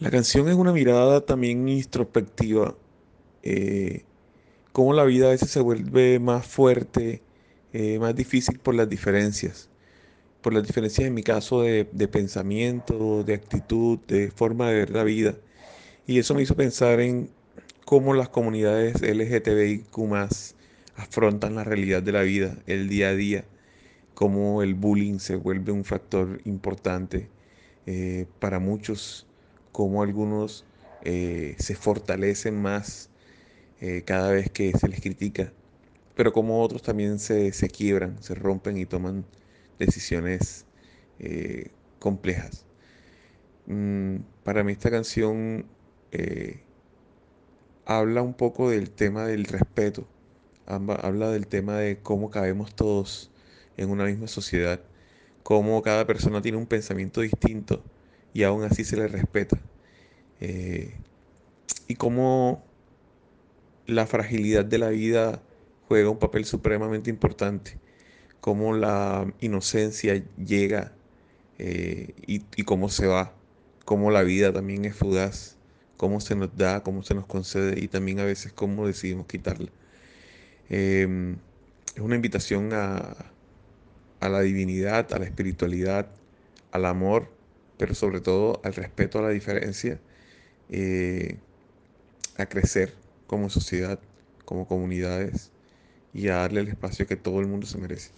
La canción es una mirada también introspectiva, eh, cómo la vida a veces se vuelve más fuerte, eh, más difícil por las diferencias, por las diferencias en mi caso de, pensamiento, de actitud, de forma de ver la vida. Y eso me hizo pensar en cómo las comunidades LGTBIQ afrontan la realidad de la vida, el día a día, cómo el bullying se vuelve un factor importante eh, para muchos, cómo algunos eh, se fortalecen más eh, cada vez que se les critica, pero como otros también se, se quiebran, se rompen y toman decisiones complejas. Mm, para mí esta canción habla un poco del tema del respeto, habla del tema de cómo cabemos todos en una misma sociedad, cómo cada persona tiene un pensamiento distinto y aún así se le respeta, eh, y cómo la fragilidad de la vida juega un papel supremamente importante, cómo la inocencia llega eh, y, cómo se va, cómo la vida también es fugaz cómo se nos da, cómo se nos concede y también a veces cómo decidimos quitarla. Em, es una invitación a, la divinidad, a la espiritualidad, al amor, pero sobre todo al respeto a la diferencia, eh, a crecer como sociedad, como comunidades y a darle el espacio que todo el mundo se merece.